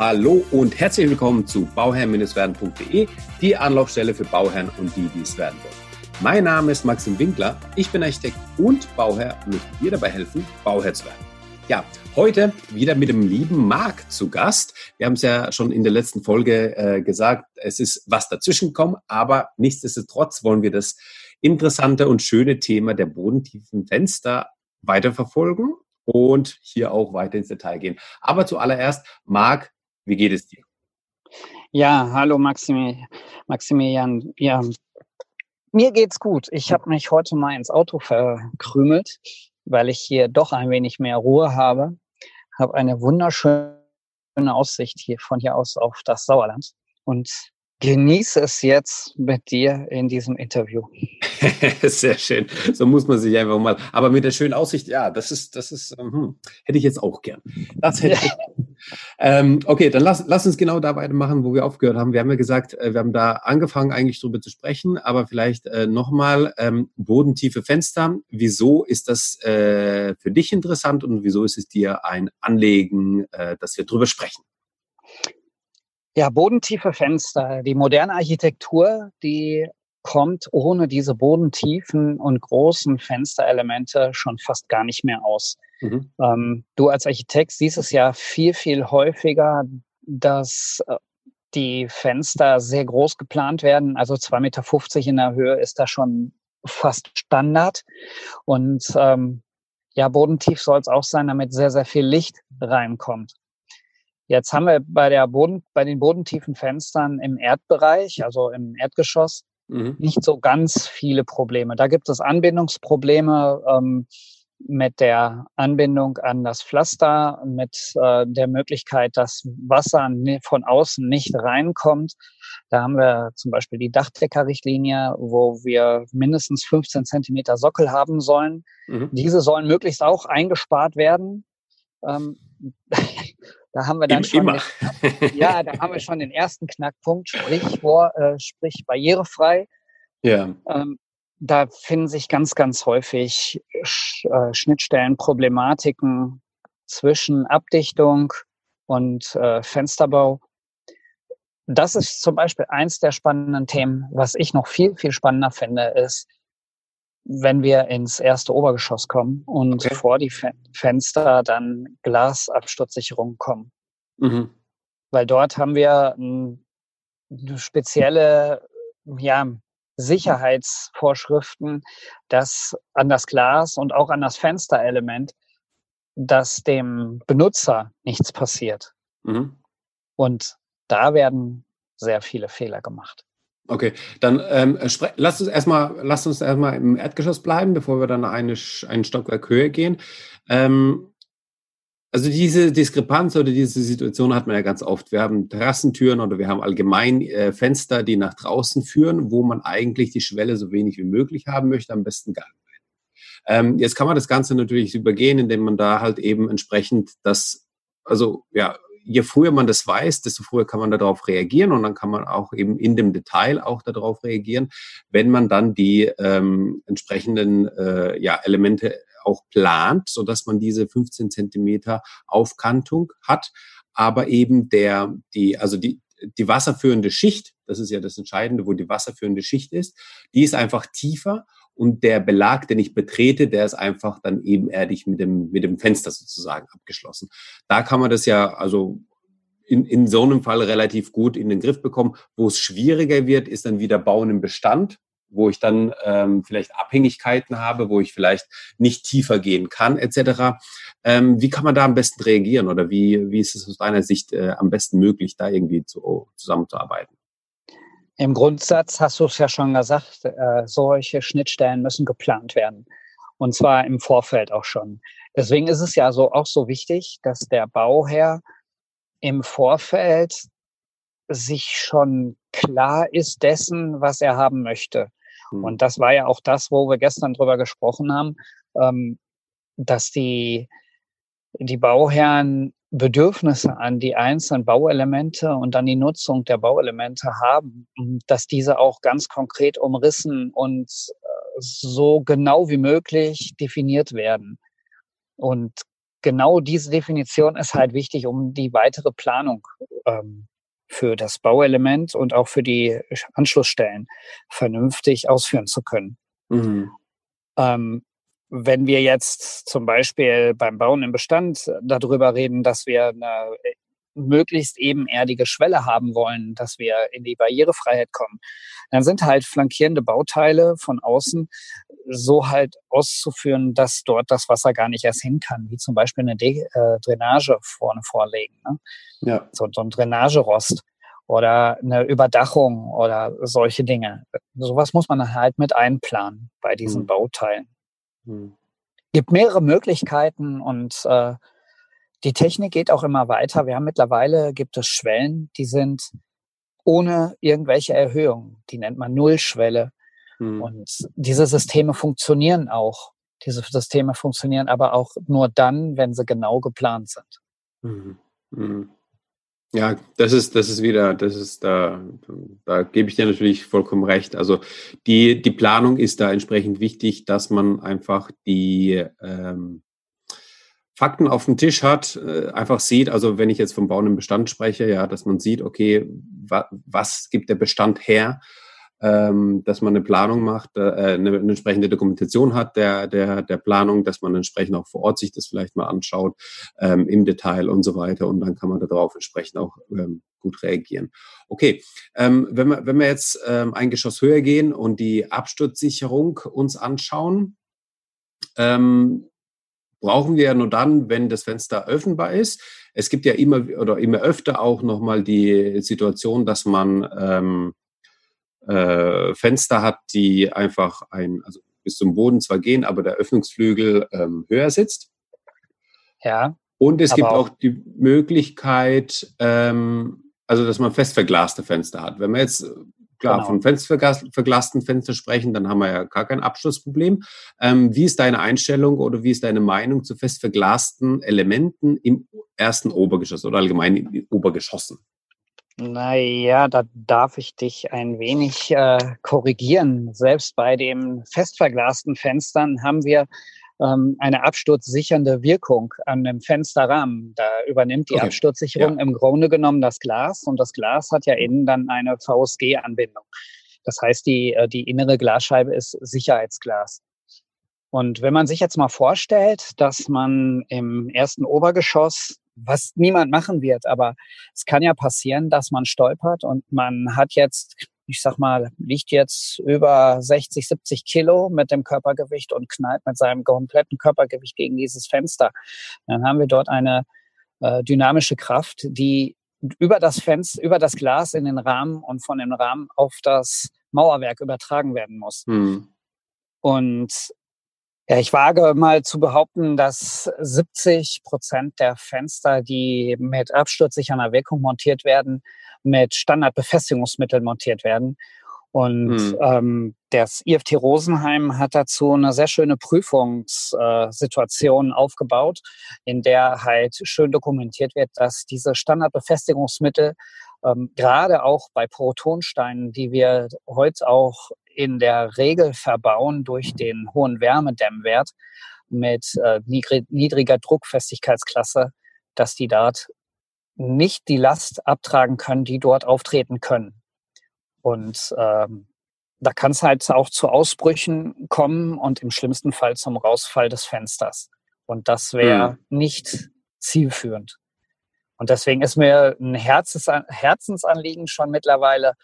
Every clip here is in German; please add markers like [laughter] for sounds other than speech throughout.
Hallo und herzlich willkommen zu bauherrn-werden.de, die Anlaufstelle für Bauherren und die, die es werden wollen. Mein Name ist Maxim Winkler, ich bin Architekt und Bauherr und möchte dir dabei helfen, Bauherr zu werden. Ja, heute wieder mit dem lieben Marc zu Gast. Wir haben es ja schon in der letzten Folge äh, gesagt, es ist was dazwischen gekommen, aber nichtsdestotrotz wollen wir das interessante und schöne Thema der bodentiefen Fenster weiterverfolgen und hier auch weiter ins Detail gehen. Aber zuallererst, Marc, wie geht es dir? Ja, hallo Maximi, Maximilian. Ja, mir geht's gut. Ich habe mich heute mal ins Auto verkrümelt, weil ich hier doch ein wenig mehr Ruhe habe. Habe eine wunderschöne Aussicht hier von hier aus auf das Sauerland und genieße es jetzt mit dir in diesem Interview. [laughs] Sehr schön. So muss man sich einfach mal. Aber mit der schönen Aussicht, ja, das ist, das ist, hm, hätte ich jetzt auch gern. Das hätte ich. Ähm, okay, dann lass, lass uns genau da weitermachen, wo wir aufgehört haben. Wir haben ja gesagt, äh, wir haben da angefangen, eigentlich drüber zu sprechen, aber vielleicht äh, nochmal ähm, bodentiefe Fenster. Wieso ist das äh, für dich interessant und wieso ist es dir ein Anlegen, äh, dass wir drüber sprechen? Ja, bodentiefe Fenster. Die moderne Architektur, die kommt ohne diese bodentiefen und großen Fensterelemente schon fast gar nicht mehr aus. Mhm. Ähm, du als Architekt siehst es ja viel, viel häufiger, dass äh, die Fenster sehr groß geplant werden. Also 2,50 Meter in der Höhe ist da schon fast Standard. Und ähm, ja, bodentief soll es auch sein, damit sehr, sehr viel Licht reinkommt. Jetzt haben wir bei, der Boden, bei den bodentiefen Fenstern im Erdbereich, also im Erdgeschoss, mhm. nicht so ganz viele Probleme. Da gibt es Anbindungsprobleme ähm, mit der Anbindung an das Pflaster, mit äh, der Möglichkeit, dass Wasser von außen nicht reinkommt. Da haben wir zum Beispiel die Dachdeckerrichtlinie, wo wir mindestens 15 Zentimeter Sockel haben sollen. Mhm. Diese sollen möglichst auch eingespart werden. Ähm, [laughs] Da haben wir dann schon, den, [laughs] ja, da haben wir schon den ersten Knackpunkt, sprich, vor, äh, sprich barrierefrei. Ja. Ähm, da finden sich ganz, ganz häufig äh, Schnittstellen, Problematiken zwischen Abdichtung und äh, Fensterbau. Das ist zum Beispiel eins der spannenden Themen. Was ich noch viel, viel spannender finde, ist, wenn wir ins erste Obergeschoss kommen und okay. vor die Fenster dann Glasabsturzsicherung kommen. Mhm. Weil dort haben wir eine spezielle ja, Sicherheitsvorschriften, dass an das Glas und auch an das Fensterelement, dass dem Benutzer nichts passiert. Mhm. Und da werden sehr viele Fehler gemacht. Okay, dann ähm, lass uns erstmal, lass uns erstmal im Erdgeschoss bleiben, bevor wir dann eine, einen Stockwerk höher gehen. Ähm, also diese Diskrepanz oder diese Situation hat man ja ganz oft. Wir haben Terrassentüren oder wir haben allgemein äh, Fenster, die nach draußen führen, wo man eigentlich die Schwelle so wenig wie möglich haben möchte, am besten gar nicht. Ähm, jetzt kann man das Ganze natürlich übergehen, indem man da halt eben entsprechend das, also ja, je früher man das weiß, desto früher kann man darauf reagieren und dann kann man auch eben in dem Detail auch darauf reagieren, wenn man dann die ähm, entsprechenden äh, ja, Elemente auch plant, so dass man diese 15 Zentimeter Aufkantung hat, aber eben der, die, also die, die wasserführende Schicht, das ist ja das Entscheidende, wo die wasserführende Schicht ist, die ist einfach tiefer und der Belag, den ich betrete, der ist einfach dann ebenerdig mit dem, mit dem Fenster sozusagen abgeschlossen. Da kann man das ja also in, in so einem Fall relativ gut in den Griff bekommen. Wo es schwieriger wird, ist dann wieder Bauen im Bestand, wo ich dann ähm, vielleicht Abhängigkeiten habe, wo ich vielleicht nicht tiefer gehen kann, etc. Ähm, wie kann man da am besten reagieren oder wie, wie ist es aus deiner Sicht äh, am besten möglich, da irgendwie zu, zusammenzuarbeiten? Im Grundsatz hast du es ja schon gesagt, äh, solche Schnittstellen müssen geplant werden. Und zwar im Vorfeld auch schon. Deswegen ist es ja so auch so wichtig, dass der Bauherr im Vorfeld sich schon klar ist dessen, was er haben möchte. Mhm. Und das war ja auch das, wo wir gestern drüber gesprochen haben, ähm, dass die, die Bauherren Bedürfnisse an die einzelnen Bauelemente und an die Nutzung der Bauelemente haben, dass diese auch ganz konkret umrissen und äh, so genau wie möglich definiert werden. Und genau diese Definition ist halt wichtig, um die weitere Planung ähm, für das Bauelement und auch für die Anschlussstellen vernünftig ausführen zu können. Mhm. Ähm, wenn wir jetzt zum Beispiel beim Bauen im Bestand darüber reden, dass wir eine möglichst ebenerdige Schwelle haben wollen, dass wir in die Barrierefreiheit kommen, dann sind halt flankierende Bauteile von außen so halt auszuführen, dass dort das Wasser gar nicht erst hin kann, wie zum Beispiel eine De äh, Drainage vorne vorlegen. Ne? Ja. So, so ein Drainagerost oder eine Überdachung oder solche Dinge. Sowas muss man halt mit einplanen bei diesen hm. Bauteilen. Hm. Gibt mehrere Möglichkeiten und äh, die Technik geht auch immer weiter. Wir haben mittlerweile gibt es Schwellen, die sind ohne irgendwelche Erhöhungen. Die nennt man Nullschwelle. Hm. Und diese Systeme funktionieren auch. Diese Systeme funktionieren aber auch nur dann, wenn sie genau geplant sind. Hm. Hm. Ja, das ist, das ist wieder, das ist da, da gebe ich dir natürlich vollkommen recht. Also die, die Planung ist da entsprechend wichtig, dass man einfach die ähm, Fakten auf dem Tisch hat, äh, einfach sieht, also wenn ich jetzt vom Bauen im Bestand spreche, ja, dass man sieht, okay, wa, was gibt der Bestand her ähm, dass man eine Planung macht, äh, eine, eine, entsprechende Dokumentation hat der, der, der Planung, dass man entsprechend auch vor Ort sich das vielleicht mal anschaut ähm, im Detail und so weiter und dann kann man darauf entsprechend auch ähm, gut reagieren. Okay, ähm, wenn, wir, wenn wir jetzt ähm, ein Geschoss höher gehen und die Absturzsicherung uns anschauen, ähm, brauchen wir ja nur dann, wenn das Fenster öffnbar ist. Es gibt ja immer oder immer öfter auch nochmal die Situation, dass man ähm, äh, Fenster hat, die einfach ein, also bis zum Boden zwar gehen, aber der Öffnungsflügel ähm, höher sitzt. Ja. Und es gibt auch, auch die Möglichkeit, ähm, also dass man fest verglaste Fenster hat. Wenn wir jetzt klar genau. von fensterverglasten Fenstern sprechen, dann haben wir ja gar kein Abschlussproblem. Ähm, wie ist deine Einstellung oder wie ist deine Meinung zu fest verglasten Elementen im ersten Obergeschoss oder allgemein in Obergeschossen? Naja, da darf ich dich ein wenig äh, korrigieren. Selbst bei den festverglasten Fenstern haben wir ähm, eine absturzsichernde Wirkung an dem Fensterrahmen. Da übernimmt die okay. Absturzsicherung ja. im Grunde genommen das Glas und das Glas hat ja innen dann eine VSG-Anbindung. Das heißt, die, äh, die innere Glasscheibe ist Sicherheitsglas. Und wenn man sich jetzt mal vorstellt, dass man im ersten Obergeschoss was niemand machen wird. Aber es kann ja passieren, dass man stolpert und man hat jetzt, ich sag mal, liegt jetzt über 60, 70 Kilo mit dem Körpergewicht und knallt mit seinem kompletten Körpergewicht gegen dieses Fenster. Dann haben wir dort eine äh, dynamische Kraft, die über das Fenster, über das Glas in den Rahmen und von dem Rahmen auf das Mauerwerk übertragen werden muss. Hm. Und ja, ich wage mal zu behaupten, dass 70 Prozent der Fenster, die mit absturzsichernder Wirkung montiert werden, mit Standardbefestigungsmitteln montiert werden. Und hm. ähm, das IFT Rosenheim hat dazu eine sehr schöne Prüfungssituation äh, aufgebaut, in der halt schön dokumentiert wird, dass diese Standardbefestigungsmittel ähm, gerade auch bei Protonsteinen, die wir heute auch in der Regel verbauen durch den hohen Wärmedämmwert mit äh, niedriger Druckfestigkeitsklasse, dass die dort nicht die Last abtragen können, die dort auftreten können. Und ähm, da kann es halt auch zu Ausbrüchen kommen und im schlimmsten Fall zum Rausfall des Fensters. Und das wäre mhm. nicht zielführend. Und deswegen ist mir ein Herzensanliegen schon mittlerweile,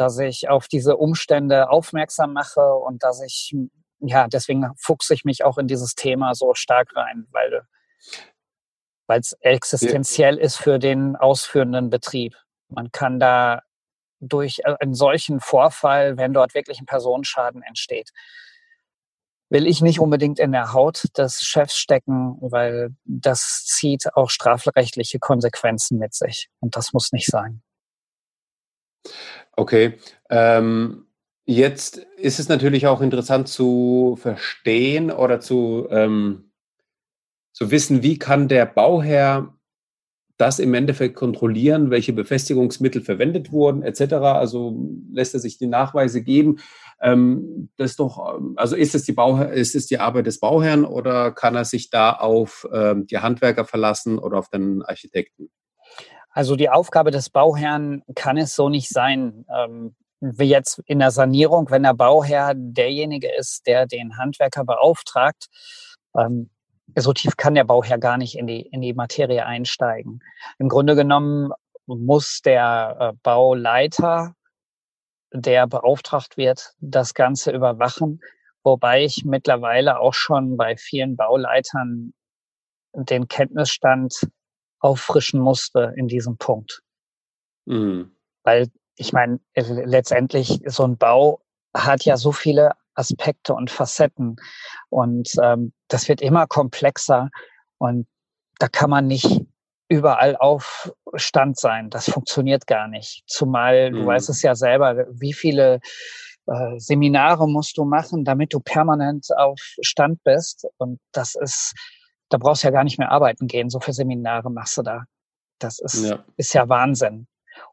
dass ich auf diese Umstände aufmerksam mache und dass ich, ja, deswegen fuchse ich mich auch in dieses Thema so stark rein, weil es existenziell ja. ist für den ausführenden Betrieb. Man kann da durch äh, einen solchen Vorfall, wenn dort wirklich ein Personenschaden entsteht, will ich nicht unbedingt in der Haut des Chefs stecken, weil das zieht auch strafrechtliche Konsequenzen mit sich. Und das muss nicht sein. Okay. Ähm, jetzt ist es natürlich auch interessant zu verstehen oder zu, ähm, zu wissen, wie kann der Bauherr das im Endeffekt kontrollieren, welche Befestigungsmittel verwendet wurden, etc. Also lässt er sich die Nachweise geben. Ähm, das doch, also ist es die Bau, ist es die Arbeit des Bauherrn oder kann er sich da auf ähm, die Handwerker verlassen oder auf den Architekten? Also die Aufgabe des Bauherrn kann es so nicht sein. Ähm, wie jetzt in der Sanierung, wenn der Bauherr derjenige ist, der den Handwerker beauftragt, ähm, so tief kann der Bauherr gar nicht in die, in die Materie einsteigen. Im Grunde genommen muss der äh, Bauleiter, der beauftragt wird, das Ganze überwachen, wobei ich mittlerweile auch schon bei vielen Bauleitern den Kenntnisstand auffrischen musste in diesem Punkt. Mhm. Weil ich meine, letztendlich so ein Bau hat ja so viele Aspekte und Facetten. Und ähm, das wird immer komplexer und da kann man nicht überall auf Stand sein. Das funktioniert gar nicht. Zumal, mhm. du weißt es ja selber, wie viele äh, Seminare musst du machen, damit du permanent auf Stand bist. Und das ist, da brauchst du ja gar nicht mehr arbeiten gehen. So viele Seminare machst du da. Das ist ja, ist ja Wahnsinn.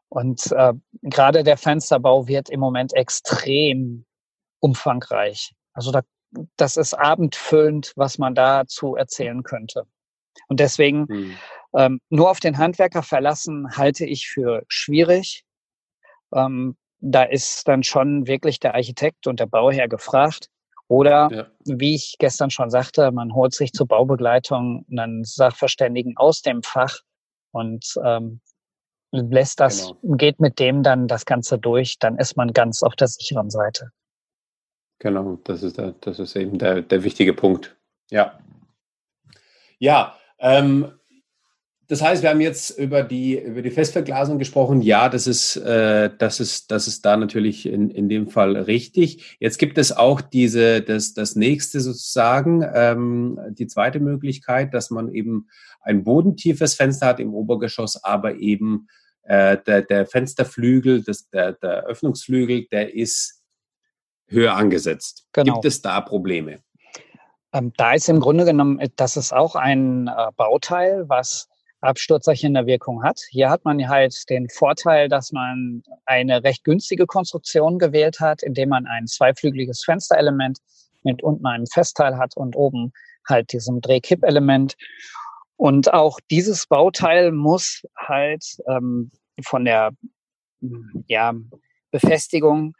Und äh, gerade der Fensterbau wird im Moment extrem umfangreich. Also da, das ist abendfüllend, was man dazu erzählen könnte. Und deswegen hm. ähm, nur auf den Handwerker verlassen halte ich für schwierig. Ähm, da ist dann schon wirklich der Architekt und der Bauherr gefragt. Oder ja. wie ich gestern schon sagte, man holt sich zur Baubegleitung einen Sachverständigen aus dem Fach und ähm, lässt das, genau. geht mit dem dann das Ganze durch, dann ist man ganz auf der sicheren Seite. Genau, das ist, der, das ist eben der, der wichtige Punkt. Ja. Ja, ähm, das heißt, wir haben jetzt über die, über die Festverglasung gesprochen. Ja, das ist, äh, das ist, das ist da natürlich in, in dem Fall richtig. Jetzt gibt es auch diese, das, das nächste sozusagen, ähm, die zweite Möglichkeit, dass man eben ein bodentiefes Fenster hat im Obergeschoss, aber eben äh, der, der Fensterflügel, das, der, der Öffnungsflügel, der ist höher angesetzt. Genau. Gibt es da Probleme? Ähm, da ist im Grunde genommen, äh, das ist auch ein äh, Bauteil, was absturzerchende Wirkung hat. Hier hat man halt den Vorteil, dass man eine recht günstige Konstruktion gewählt hat, indem man ein zweiflügeliges Fensterelement mit unten einem Festteil hat und oben halt diesem Drehkippelement. Und auch dieses Bauteil muss halt ähm, von der ja, Befestigung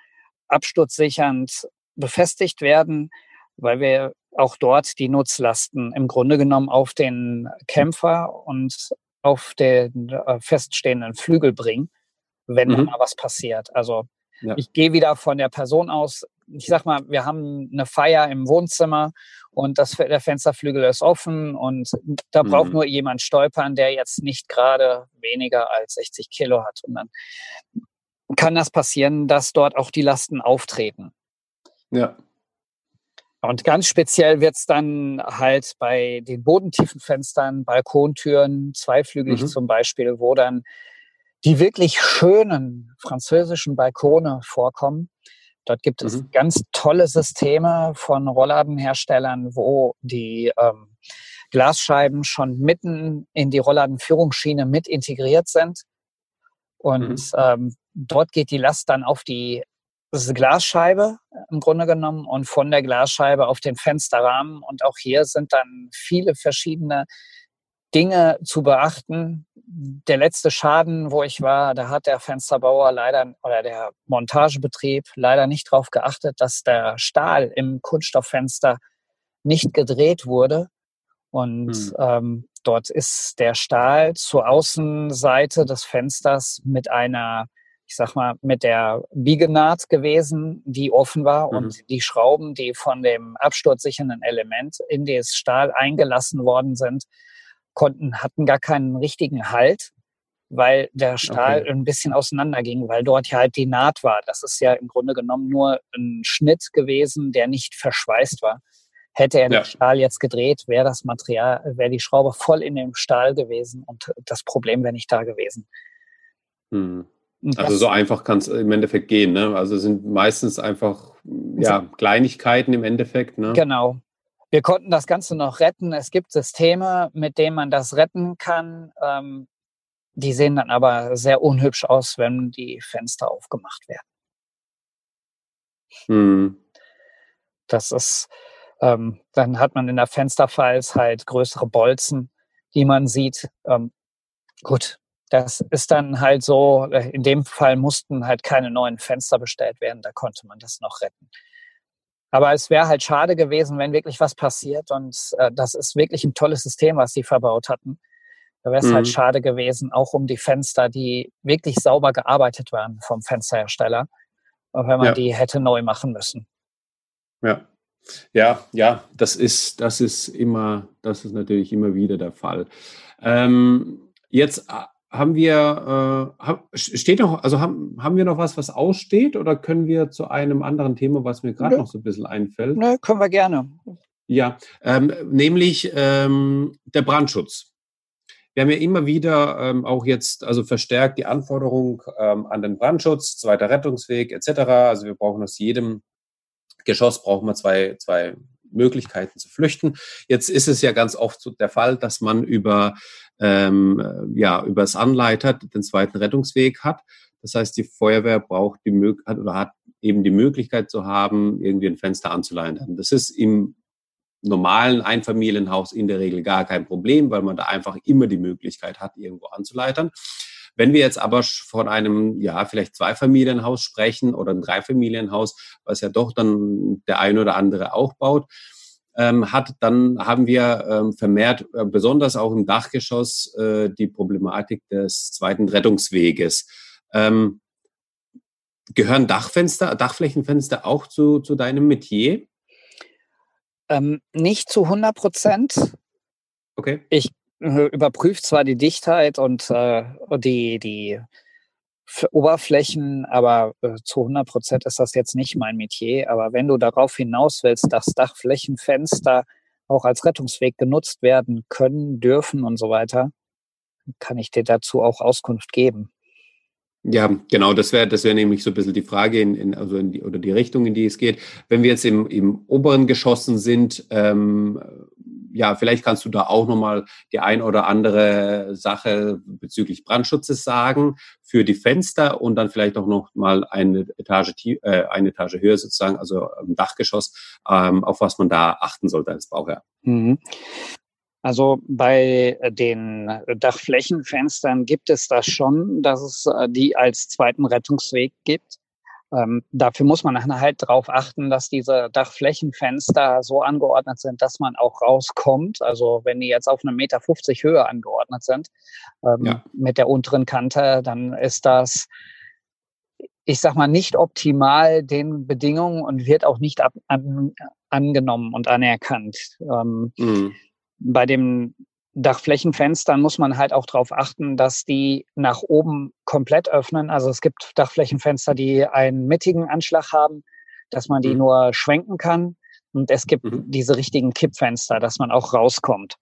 absturzsichernd befestigt werden, weil wir auch dort die Nutzlasten im Grunde genommen auf den Kämpfer und auf den äh, feststehenden Flügel bringen, wenn mhm. mal was passiert. Also ja. ich gehe wieder von der Person aus. Ich sag mal, wir haben eine Feier im Wohnzimmer und das, der Fensterflügel ist offen und da braucht mhm. nur jemand stolpern, der jetzt nicht gerade weniger als 60 Kilo hat. Und dann kann das passieren, dass dort auch die Lasten auftreten. Ja. Und ganz speziell wird es dann halt bei den bodentiefen Fenstern, Balkontüren, zweiflügelig mhm. zum Beispiel, wo dann die wirklich schönen französischen Balkone vorkommen. Dort gibt es mhm. ganz tolle Systeme von Rollladenherstellern, wo die ähm, Glasscheiben schon mitten in die Rollladenführungsschiene mit integriert sind. Und mhm. ähm, dort geht die Last dann auf die Glasscheibe im Grunde genommen und von der Glasscheibe auf den Fensterrahmen. Und auch hier sind dann viele verschiedene Dinge zu beachten. Der letzte Schaden, wo ich war, da hat der Fensterbauer leider oder der Montagebetrieb leider nicht darauf geachtet, dass der Stahl im Kunststofffenster nicht gedreht wurde. Und hm. ähm, dort ist der Stahl zur Außenseite des Fensters mit einer ich sag mal, mit der Biegenaht gewesen, die offen war mhm. und die Schrauben, die von dem absturzsichernden Element in das Stahl eingelassen worden sind, konnten, hatten gar keinen richtigen Halt, weil der Stahl okay. ein bisschen auseinander ging, weil dort ja halt die Naht war. Das ist ja im Grunde genommen nur ein Schnitt gewesen, der nicht verschweißt war. Hätte er ja. den Stahl jetzt gedreht, wäre das Material, wäre die Schraube voll in dem Stahl gewesen und das Problem wäre nicht da gewesen. Hm. Also so einfach kann es im Endeffekt gehen. Ne? Also sind meistens einfach ja, Kleinigkeiten im Endeffekt. Ne? Genau. Wir konnten das Ganze noch retten. Es gibt Systeme, mit denen man das retten kann. Ähm, die sehen dann aber sehr unhübsch aus, wenn die Fenster aufgemacht werden. Hm. Das ist, ähm, dann hat man in der Fensterfalz halt größere Bolzen, die man sieht. Ähm, gut, das ist dann halt so, äh, in dem Fall mussten halt keine neuen Fenster bestellt werden, da konnte man das noch retten. Aber es wäre halt schade gewesen, wenn wirklich was passiert und äh, das ist wirklich ein tolles System, was sie verbaut hatten. Da wäre es halt mhm. halt schade gewesen, auch um die Fenster, die wirklich sauber gearbeitet waren vom Fensterhersteller, wenn man ja. die hätte neu machen müssen. Ja. Ja, ja, das ist, das ist immer, das ist natürlich immer wieder der Fall. Ähm, jetzt äh, haben wir, äh, steht noch, also haben, haben wir noch was, was aussteht oder können wir zu einem anderen Thema, was mir gerade noch so ein bisschen einfällt? Nö, können wir gerne. Ja, ähm, nämlich ähm, der Brandschutz. Wir haben ja immer wieder ähm, auch jetzt also verstärkt die Anforderung ähm, an den Brandschutz, zweiter Rettungsweg etc. Also wir brauchen aus jedem Geschoss brauchen wir zwei, zwei Möglichkeiten zu flüchten. Jetzt ist es ja ganz oft so der Fall, dass man über ähm, ja über das Anleiter den zweiten Rettungsweg hat. Das heißt, die Feuerwehr braucht die Möglichkeit oder hat eben die Möglichkeit zu haben, irgendwie ein Fenster anzuleitern. Das ist im normalen Einfamilienhaus in der Regel gar kein Problem, weil man da einfach immer die Möglichkeit hat, irgendwo anzuleitern. Wenn wir jetzt aber von einem, ja, vielleicht Zweifamilienhaus sprechen oder ein Dreifamilienhaus, was ja doch dann der ein oder andere auch baut, ähm, hat, dann haben wir ähm, vermehrt, äh, besonders auch im Dachgeschoss, äh, die Problematik des zweiten Rettungsweges. Ähm, gehören Dachfenster, Dachflächenfenster auch zu, zu deinem Metier? Ähm, nicht zu 100 Prozent. Okay. Ich äh, überprüfe zwar die Dichtheit und äh, die, die Oberflächen, aber äh, zu 100 Prozent ist das jetzt nicht mein Metier. Aber wenn du darauf hinaus willst, dass Dachflächenfenster auch als Rettungsweg genutzt werden können, dürfen und so weiter, kann ich dir dazu auch Auskunft geben. Ja, genau, das wäre das wäre nämlich so ein bisschen die Frage in, in, also in die, oder die Richtung, in die es geht. Wenn wir jetzt im, im oberen Geschossen sind, ähm, ja, vielleicht kannst du da auch nochmal die ein oder andere Sache bezüglich Brandschutzes sagen für die Fenster und dann vielleicht auch noch mal eine Etage, äh, eine Etage höher sozusagen, also im Dachgeschoss, ähm, auf was man da achten sollte als Bauherr. Mhm. Also bei den Dachflächenfenstern gibt es das schon, dass es äh, die als zweiten Rettungsweg gibt. Ähm, dafür muss man halt darauf achten, dass diese Dachflächenfenster so angeordnet sind, dass man auch rauskommt. Also wenn die jetzt auf einem Meter 50 Höhe angeordnet sind ähm, ja. mit der unteren Kante, dann ist das, ich sag mal, nicht optimal den Bedingungen und wird auch nicht ab, an, angenommen und anerkannt. Ähm, mhm bei dem Dachflächenfenstern muss man halt auch darauf achten, dass die nach oben komplett öffnen. Also es gibt Dachflächenfenster, die einen mittigen Anschlag haben, dass man die mhm. nur schwenken kann. Und es gibt mhm. diese richtigen Kippfenster, dass man auch rauskommt.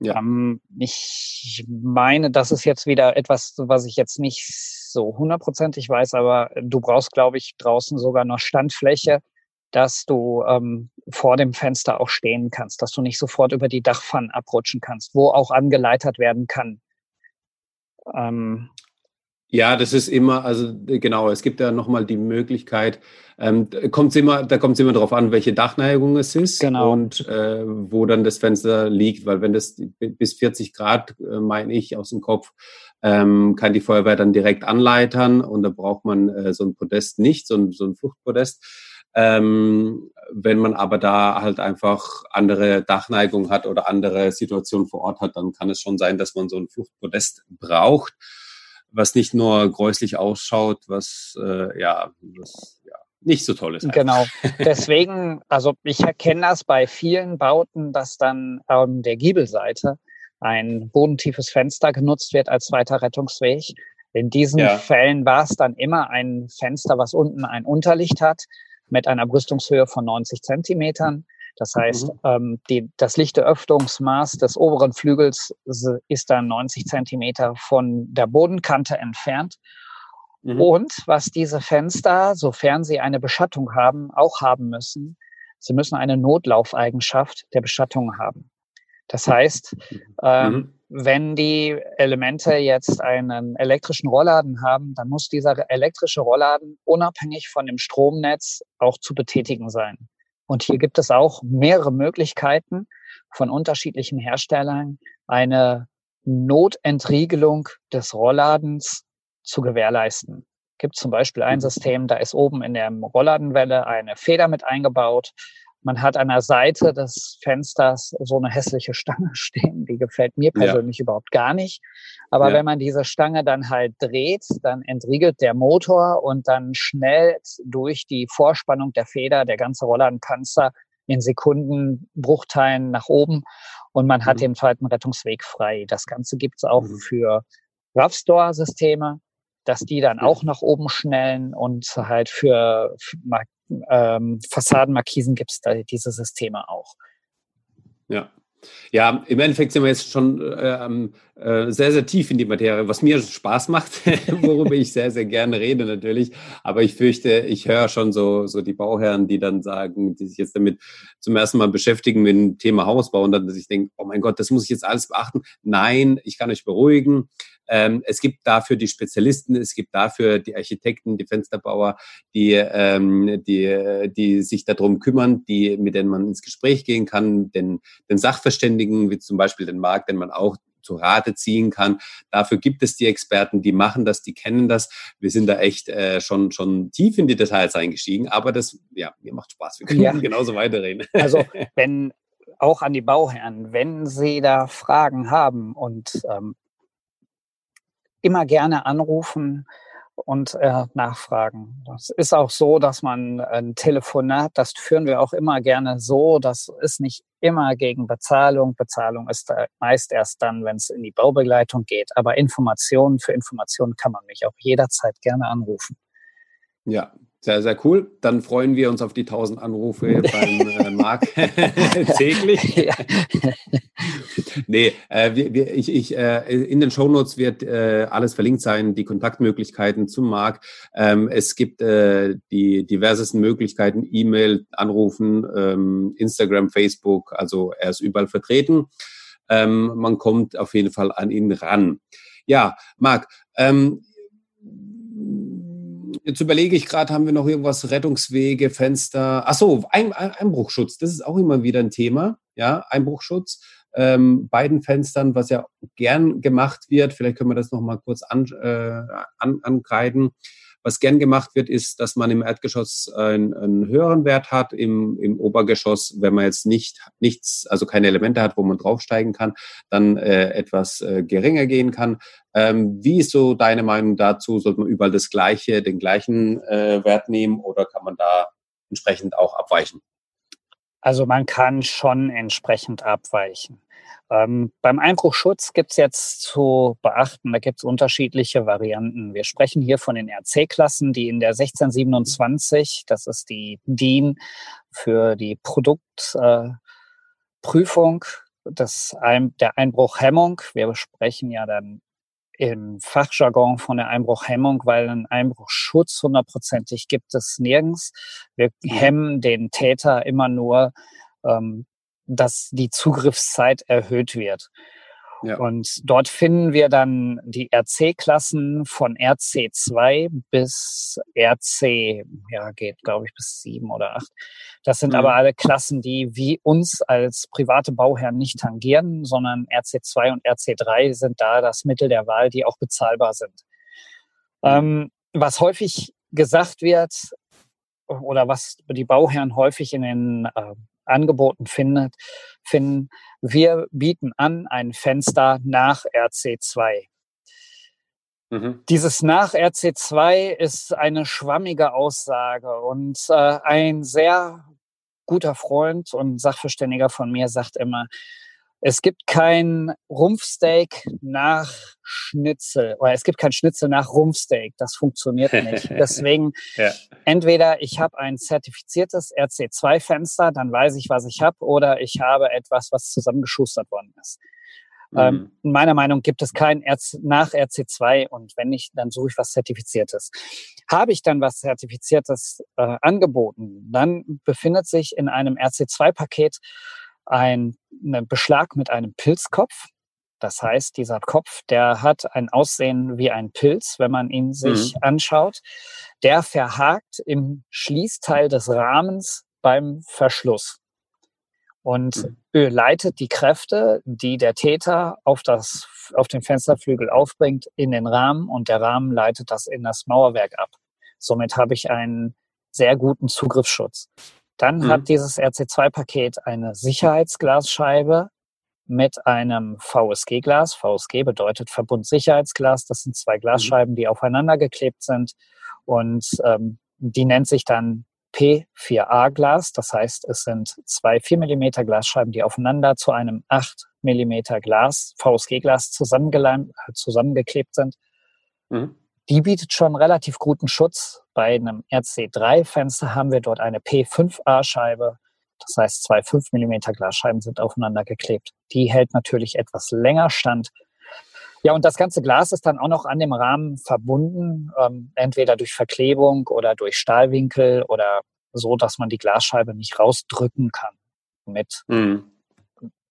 Ja. Ähm, ich meine, das ist jetzt wieder etwas, was ich jetzt nicht so hundertprozentig weiß, aber du brauchst, glaube ich, draußen sogar noch Standfläche, dass du ähm, vor dem Fenster auch stehen kannst, dass du nicht sofort über die Dachpfannen abrutschen kannst, wo auch angeleitet werden kann. Ähm, ja, das ist immer, also genau, es gibt ja nochmal die Möglichkeit, ähm, kommt's immer, da kommt es immer darauf an, welche Dachneigung es ist genau. und äh, wo dann das Fenster liegt, weil wenn das bis 40 Grad, äh, meine ich, aus dem Kopf, ähm, kann die Feuerwehr dann direkt anleitern und da braucht man äh, so ein Podest nicht, so ein, so ein Fluchtpodest. Ähm, wenn man aber da halt einfach andere Dachneigung hat oder andere Situationen vor Ort hat, dann kann es schon sein, dass man so ein Fluchtpodest braucht, was nicht nur gräuslich ausschaut, was äh, ja, was, ja nicht so toll ist. Genau. [laughs] Deswegen, also ich erkenne das bei vielen Bauten, dass dann an der Giebelseite ein bodentiefes Fenster genutzt wird als zweiter Rettungsweg. In diesen ja. Fällen war es dann immer ein Fenster, was unten ein Unterlicht hat mit einer Brüstungshöhe von 90 Zentimetern. Das heißt, mhm. ähm, die, das lichte Öffnungsmaß des oberen Flügels ist dann 90 Zentimeter von der Bodenkante entfernt. Mhm. Und was diese Fenster, sofern sie eine Beschattung haben, auch haben müssen, sie müssen eine Notlaufeigenschaft der Beschattung haben. Das heißt, mhm. Wenn die Elemente jetzt einen elektrischen Rollladen haben, dann muss dieser elektrische Rollladen unabhängig von dem Stromnetz auch zu betätigen sein. Und hier gibt es auch mehrere Möglichkeiten von unterschiedlichen Herstellern, eine Notentriegelung des Rollladens zu gewährleisten. Gibt zum Beispiel ein mhm. System, da ist oben in der Rollladenwelle eine Feder mit eingebaut. Man hat an der Seite des Fensters so eine hässliche Stange [laughs] stehen, die gefällt mir persönlich ja. überhaupt gar nicht. Aber ja. wenn man diese Stange dann halt dreht, dann entriegelt der Motor und dann schnellt durch die Vorspannung der Feder der ganze Rollladenpanzer in Sekundenbruchteilen nach oben und man hat mhm. den zweiten Rettungsweg frei. Das Ganze gibt's auch mhm. für Rough-Store-Systeme, dass die dann auch nach oben schnellen und halt für, für ähm, Fassadenmarkisen gibt es da diese Systeme auch. Ja. Ja, im Endeffekt sind wir jetzt schon äh, äh, sehr, sehr tief in die Materie, was mir Spaß macht, [laughs] worüber ich sehr, sehr gerne rede natürlich. Aber ich fürchte, ich höre schon so, so die Bauherren, die dann sagen, die sich jetzt damit zum ersten Mal beschäftigen mit dem Thema Hausbau und dann sich denken, oh mein Gott, das muss ich jetzt alles beachten. Nein, ich kann euch beruhigen. Ähm, es gibt dafür die Spezialisten, es gibt dafür die Architekten, die Fensterbauer, die, ähm, die, die sich darum kümmern, die, mit denen man ins Gespräch gehen kann, den, den Sachverständigen, wie zum Beispiel den Markt, den man auch zu Rate ziehen kann. Dafür gibt es die Experten, die machen das, die kennen das. Wir sind da echt äh, schon, schon tief in die Details eingestiegen, aber das, ja, mir macht Spaß. Wir können ja. genauso weiterreden. [laughs] Also, wenn auch an die Bauherren, wenn Sie da Fragen haben und ähm, immer gerne anrufen und äh, nachfragen. Das ist auch so, dass man ein Telefonat, das führen wir auch immer gerne so, das ist nicht immer gegen Bezahlung. Bezahlung ist meist erst dann, wenn es in die Baubegleitung geht. Aber Informationen für Informationen kann man mich auch jederzeit gerne anrufen. Ja, sehr, sehr cool. Dann freuen wir uns auf die 1000 Anrufe [laughs] beim äh, Marc [laughs] täglich. Ja. nee, äh, wir, wir, ich, ich, äh, in den Shownotes wird äh, alles verlinkt sein, die Kontaktmöglichkeiten zum Marc. Ähm, es gibt äh, die diversesten Möglichkeiten, E-Mail, Anrufen, ähm, Instagram, Facebook, also er ist überall vertreten. Ähm, man kommt auf jeden Fall an ihn ran. Ja, Marc, ähm, Jetzt überlege ich gerade, haben wir noch irgendwas, Rettungswege, Fenster. Ach so, ein, ein, Einbruchschutz, das ist auch immer wieder ein Thema. Ja, Einbruchschutz. Ähm, beiden Fenstern, was ja gern gemacht wird, vielleicht können wir das noch mal kurz an, äh, an, ankreiden. Was gern gemacht wird, ist, dass man im Erdgeschoss einen, einen höheren Wert hat, im, im Obergeschoss, wenn man jetzt nicht nichts, also keine Elemente hat, wo man draufsteigen kann, dann äh, etwas äh, geringer gehen kann. Ähm, wie ist so deine Meinung dazu? Sollte man überall das gleiche, den gleichen äh, Wert nehmen oder kann man da entsprechend auch abweichen? Also man kann schon entsprechend abweichen. Ähm, beim Einbruchschutz gibt es jetzt zu beachten, da gibt es unterschiedliche Varianten. Wir sprechen hier von den RC-Klassen, die in der 1627, das ist die DIN für die Produktprüfung äh, Ein der Einbruchhemmung. Wir sprechen ja dann im Fachjargon von der Einbruchhemmung, weil ein Einbruchschutz hundertprozentig gibt es nirgends. Wir hemmen den Täter immer nur ähm, dass die Zugriffszeit erhöht wird. Ja. Und dort finden wir dann die RC-Klassen von RC2 bis RC, ja, geht, glaube ich, bis sieben oder acht. Das sind mhm. aber alle Klassen, die wie uns als private Bauherren nicht tangieren, sondern RC2 und RC3 sind da das Mittel der Wahl, die auch bezahlbar sind. Mhm. Ähm, was häufig gesagt wird, oder was die Bauherren häufig in den äh, Angeboten findet, finden. Wir bieten an ein Fenster nach RC2. Mhm. Dieses nach RC2 ist eine schwammige Aussage und äh, ein sehr guter Freund und Sachverständiger von mir sagt immer, es gibt kein Rumpfsteak nach Schnitzel oder es gibt kein Schnitzel nach Rumpfsteak. Das funktioniert nicht. [laughs] Deswegen ja. entweder ich habe ein zertifiziertes RC2-Fenster, dann weiß ich, was ich habe, oder ich habe etwas, was zusammengeschustert worden ist. Mhm. Ähm, meiner Meinung gibt es kein RC, nach RC2 und wenn nicht, dann suche ich was Zertifiziertes. Habe ich dann was Zertifiziertes äh, angeboten, dann befindet sich in einem RC2-Paket ein Beschlag mit einem Pilzkopf. Das heißt, dieser Kopf, der hat ein Aussehen wie ein Pilz, wenn man ihn sich mhm. anschaut. Der verhakt im Schließteil des Rahmens beim Verschluss und mhm. leitet die Kräfte, die der Täter auf, das, auf den Fensterflügel aufbringt, in den Rahmen und der Rahmen leitet das in das Mauerwerk ab. Somit habe ich einen sehr guten Zugriffsschutz. Dann mhm. hat dieses RC2-Paket eine Sicherheitsglasscheibe mit einem VSG-Glas. VSG bedeutet Verbundsicherheitsglas. Das sind zwei mhm. Glasscheiben, die aufeinander geklebt sind und ähm, die nennt sich dann P4A-Glas. Das heißt, es sind zwei 4 mm Glasscheiben, die aufeinander zu einem 8 mm Glas, VSG-Glas zusammengeklebt sind. Mhm. Die bietet schon relativ guten Schutz. Bei einem RC3-Fenster haben wir dort eine P5A-Scheibe. Das heißt, zwei 5 mm Glasscheiben sind aufeinander geklebt. Die hält natürlich etwas länger stand. Ja, und das ganze Glas ist dann auch noch an dem Rahmen verbunden, ähm, entweder durch Verklebung oder durch Stahlwinkel oder so, dass man die Glasscheibe nicht rausdrücken kann mit mhm.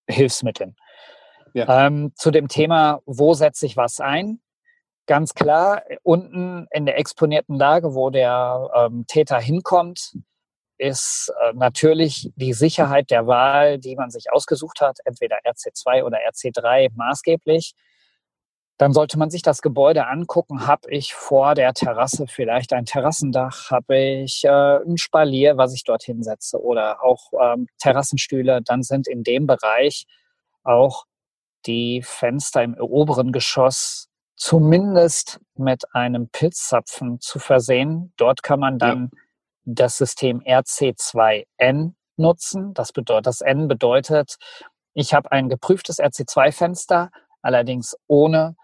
Hilfsmitteln. Ja. Ähm, zu dem Thema, wo setze ich was ein? Ganz klar, unten in der exponierten Lage, wo der ähm, Täter hinkommt, ist äh, natürlich die Sicherheit der Wahl, die man sich ausgesucht hat, entweder RC2 oder RC3 maßgeblich dann sollte man sich das Gebäude angucken. Habe ich vor der Terrasse vielleicht ein Terrassendach? Habe ich äh, ein Spalier, was ich dort hinsetze? Oder auch ähm, Terrassenstühle? Dann sind in dem Bereich auch die Fenster im oberen Geschoss zumindest mit einem Pilzzapfen zu versehen. Dort kann man dann ja. das System RC2N nutzen. Das bedeutet, das N bedeutet, ich habe ein geprüftes RC2-Fenster, allerdings ohne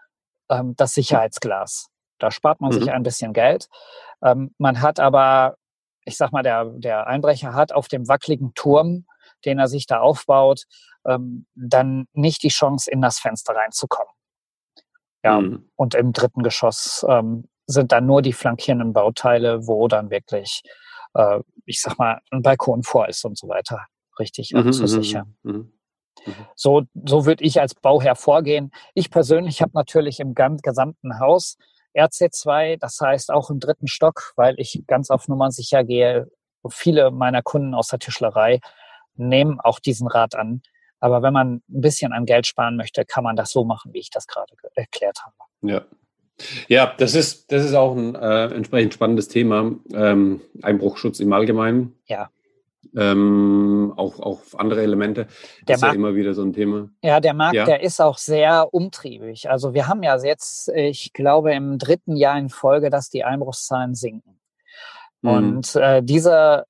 ähm, das Sicherheitsglas. Da spart man mhm. sich ein bisschen Geld. Ähm, man hat aber, ich sag mal, der, der Einbrecher hat auf dem wackeligen Turm, den er sich da aufbaut, ähm, dann nicht die Chance, in das Fenster reinzukommen. Ja, mhm. und im dritten Geschoss ähm, sind dann nur die flankierenden Bauteile, wo dann wirklich, äh, ich sag mal, ein Balkon vor ist und so weiter, richtig mhm, abzusichern. Mhm. mhm. Mhm. So, so würde ich als Bauherr vorgehen. Ich persönlich habe natürlich im gesamten Haus RC2, das heißt auch im dritten Stock, weil ich ganz auf Nummer sicher gehe. Viele meiner Kunden aus der Tischlerei nehmen auch diesen Rat an. Aber wenn man ein bisschen an Geld sparen möchte, kann man das so machen, wie ich das gerade erklärt habe. Ja. Ja, das ist, das ist auch ein äh, entsprechend spannendes Thema. Ähm, Einbruchschutz im Allgemeinen. Ja ähm, auch, auch andere Elemente. Das der ist Markt, ja immer wieder so ein Thema. Ja, der Markt, ja. der ist auch sehr umtriebig. Also wir haben ja jetzt, ich glaube, im dritten Jahr in Folge, dass die Einbruchszahlen sinken. Mhm. Und äh, diese,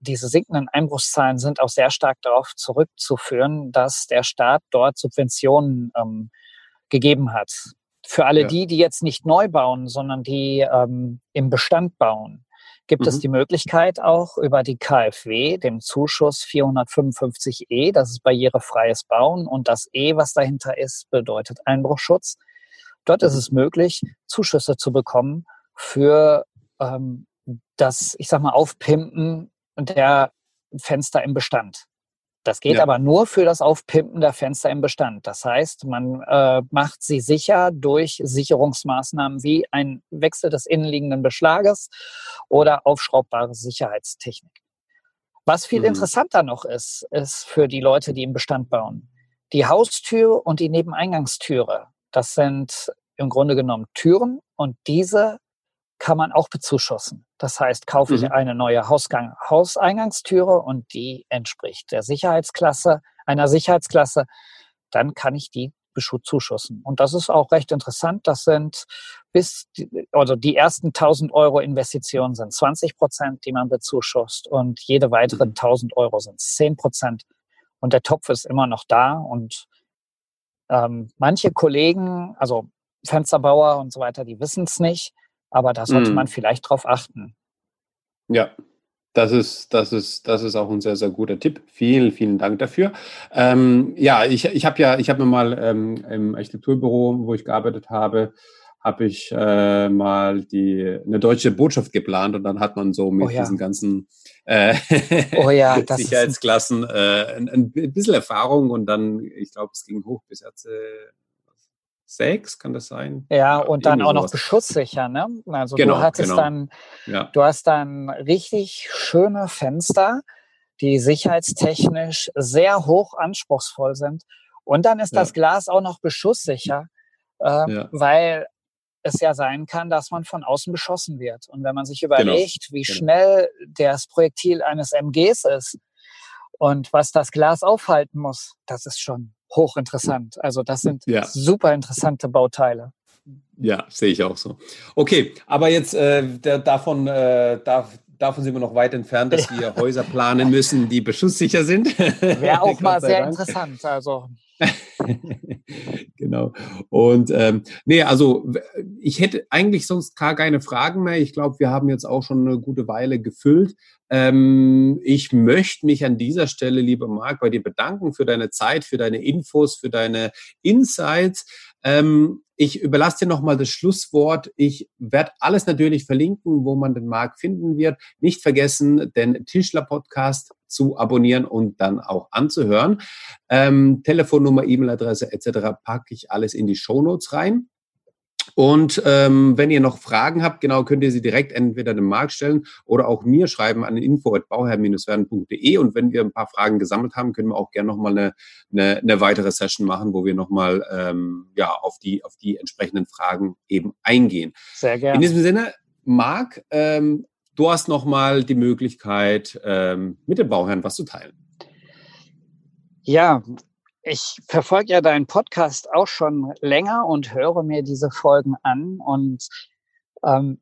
diese sinkenden Einbruchszahlen sind auch sehr stark darauf zurückzuführen, dass der Staat dort Subventionen ähm, gegeben hat. Für alle ja. die, die jetzt nicht neu bauen, sondern die ähm, im Bestand bauen gibt mhm. es die Möglichkeit auch über die KfW, dem Zuschuss 455e, das ist barrierefreies Bauen und das E, was dahinter ist, bedeutet Einbruchschutz. Dort ist mhm. es möglich, Zuschüsse zu bekommen für ähm, das, ich sag mal, Aufpimpen der Fenster im Bestand. Das geht ja. aber nur für das Aufpimpen der Fenster im Bestand. Das heißt, man äh, macht sie sicher durch Sicherungsmaßnahmen wie ein Wechsel des innenliegenden Beschlages oder aufschraubbare Sicherheitstechnik. Was viel mhm. interessanter noch ist, ist für die Leute, die im Bestand bauen. Die Haustür und die Nebeneingangstüre. Das sind im Grunde genommen Türen und diese kann man auch bezuschussen. Das heißt, kaufe ich mhm. eine neue Hausgang, Hauseingangstüre und die entspricht der Sicherheitsklasse, einer Sicherheitsklasse, dann kann ich die zuschussen. Und das ist auch recht interessant. Das sind bis, also die ersten 1000 Euro Investitionen sind 20 Prozent, die man bezuschusst und jede weitere 1000 mhm. Euro sind 10 Prozent. Und der Topf ist immer noch da und ähm, manche Kollegen, also Fensterbauer und so weiter, die wissen es nicht. Aber da sollte mhm. man vielleicht drauf achten. Ja, das ist, das, ist, das ist auch ein sehr, sehr guter Tipp. Vielen, vielen Dank dafür. Ähm, ja, ich, ich habe ja, ich habe mir mal ähm, im Architekturbüro, wo ich gearbeitet habe, habe ich äh, mal die eine deutsche Botschaft geplant und dann hat man so mit oh ja. diesen ganzen äh, oh ja, [laughs] Sicherheitsklassen äh, ein, ein, bisschen Erfahrung und dann, ich glaube, es ging hoch bis jetzt sechs, kann das sein? Ja, und dann auch sowas. noch beschusssicher, ne? Also genau, du hattest genau. dann, ja. du hast dann richtig schöne Fenster, die sicherheitstechnisch sehr hoch anspruchsvoll sind. Und dann ist ja. das Glas auch noch beschusssicher, äh, weil es ja sein kann, dass man von außen beschossen wird. Und wenn man sich genau, überlegt, genau. wie schnell das Projektil eines MGs ist und was das Glas aufhalten muss, das ist schon hochinteressant. Also das sind ja. super interessante Bauteile. Ja, sehe ich auch so. Okay, aber jetzt äh, der, davon, äh, darf, davon sind wir noch weit entfernt, dass [laughs] wir Häuser planen müssen, die beschusssicher sind. Wäre [laughs] auch mal sehr Dank. interessant. Also. [laughs] [laughs] genau. Und ähm, nee, also ich hätte eigentlich sonst gar keine Fragen mehr. Ich glaube, wir haben jetzt auch schon eine gute Weile gefüllt. Ähm, ich möchte mich an dieser Stelle, lieber Marc, bei dir bedanken für deine Zeit, für deine Infos, für deine Insights. Ähm, ich überlasse dir nochmal das Schlusswort. Ich werde alles natürlich verlinken, wo man den Marc finden wird. Nicht vergessen, den Tischler-Podcast zu abonnieren und dann auch anzuhören. Ähm, Telefonnummer, E-Mail-Adresse etc. packe ich alles in die Shownotes rein. Und ähm, wenn ihr noch Fragen habt, genau, könnt ihr sie direkt entweder dem Markt stellen oder auch mir schreiben an info.bauherr-werden.de. Und wenn wir ein paar Fragen gesammelt haben, können wir auch gerne nochmal eine, eine, eine weitere Session machen, wo wir nochmal ähm, ja, auf, die, auf die entsprechenden Fragen eben eingehen. Sehr gerne. In diesem Sinne, Marc, ähm, du hast nochmal die Möglichkeit, ähm, mit dem Bauherrn was zu teilen. Ja, ich verfolge ja deinen Podcast auch schon länger und höre mir diese Folgen an. Und ähm,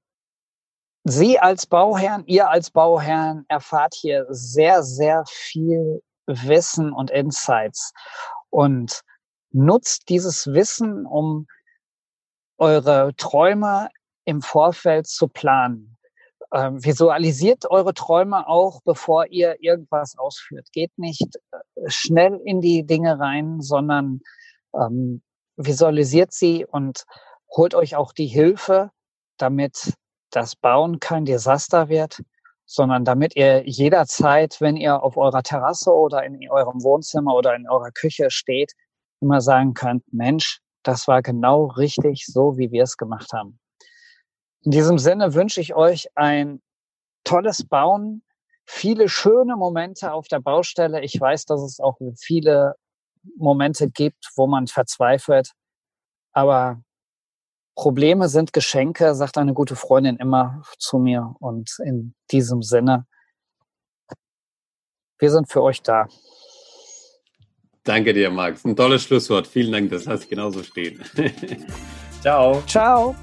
Sie als Bauherrn, ihr als Bauherrn erfahrt hier sehr, sehr viel Wissen und Insights. Und nutzt dieses Wissen, um eure Träume im Vorfeld zu planen. Ähm, visualisiert eure Träume auch, bevor ihr irgendwas ausführt. Geht nicht äh, schnell in die Dinge rein, sondern ähm, visualisiert sie und holt euch auch die Hilfe, damit das Bauen kein Desaster wird, sondern damit ihr jederzeit, wenn ihr auf eurer Terrasse oder in eurem Wohnzimmer oder in eurer Küche steht, immer sagen könnt, Mensch, das war genau richtig so, wie wir es gemacht haben. In diesem Sinne wünsche ich euch ein tolles Bauen, viele schöne Momente auf der Baustelle. Ich weiß, dass es auch viele Momente gibt, wo man verzweifelt. Aber Probleme sind Geschenke, sagt eine gute Freundin immer zu mir. Und in diesem Sinne, wir sind für euch da. Danke dir, Max. Ein tolles Schlusswort. Vielen Dank, das lasse ich genauso stehen. [laughs] [laughs] Ciao. Ciao.